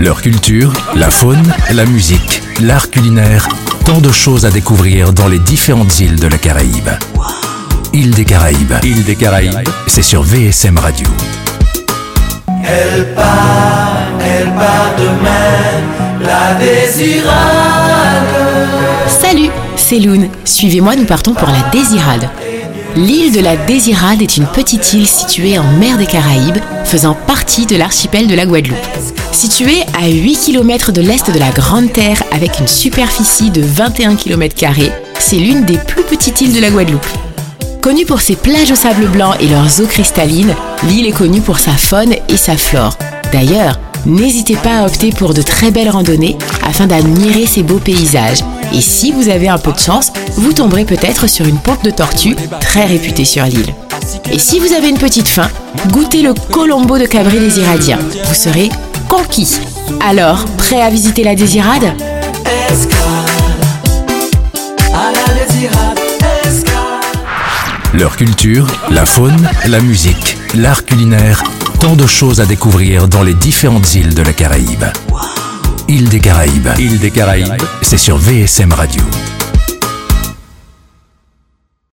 Leur culture, la faune, la musique, l'art culinaire, tant de choses à découvrir dans les différentes îles de la Caraïbe. Île des Caraïbes, île des Caraïbes, c'est sur VSM Radio. Elle part, elle part demain, la désirade. Salut, c'est Loun. Suivez-moi, nous partons pour la Désirade. L'île de la Désirade est une petite île située en mer des Caraïbes, faisant partie de l'archipel de la Guadeloupe. Située à 8 km de l'est de la Grande Terre avec une superficie de 21 km, c'est l'une des plus petites îles de la Guadeloupe. Connue pour ses plages au sable blanc et leurs eaux cristallines, l'île est connue pour sa faune et sa flore. D'ailleurs, n'hésitez pas à opter pour de très belles randonnées afin d'admirer ces beaux paysages. Et si vous avez un peu de chance, vous tomberez peut-être sur une pompe de tortue très réputée sur l'île. Et si vous avez une petite faim, goûtez le Colombo de Cabri des Iradiens. Vous serez conquis. Alors, prêt à visiter la Désirade? Leur culture, la faune, la musique, l'art culinaire, tant de choses à découvrir dans les différentes îles de la Caraïbe. Île des Caraïbes, île des Caraïbes, c'est sur VSM Radio.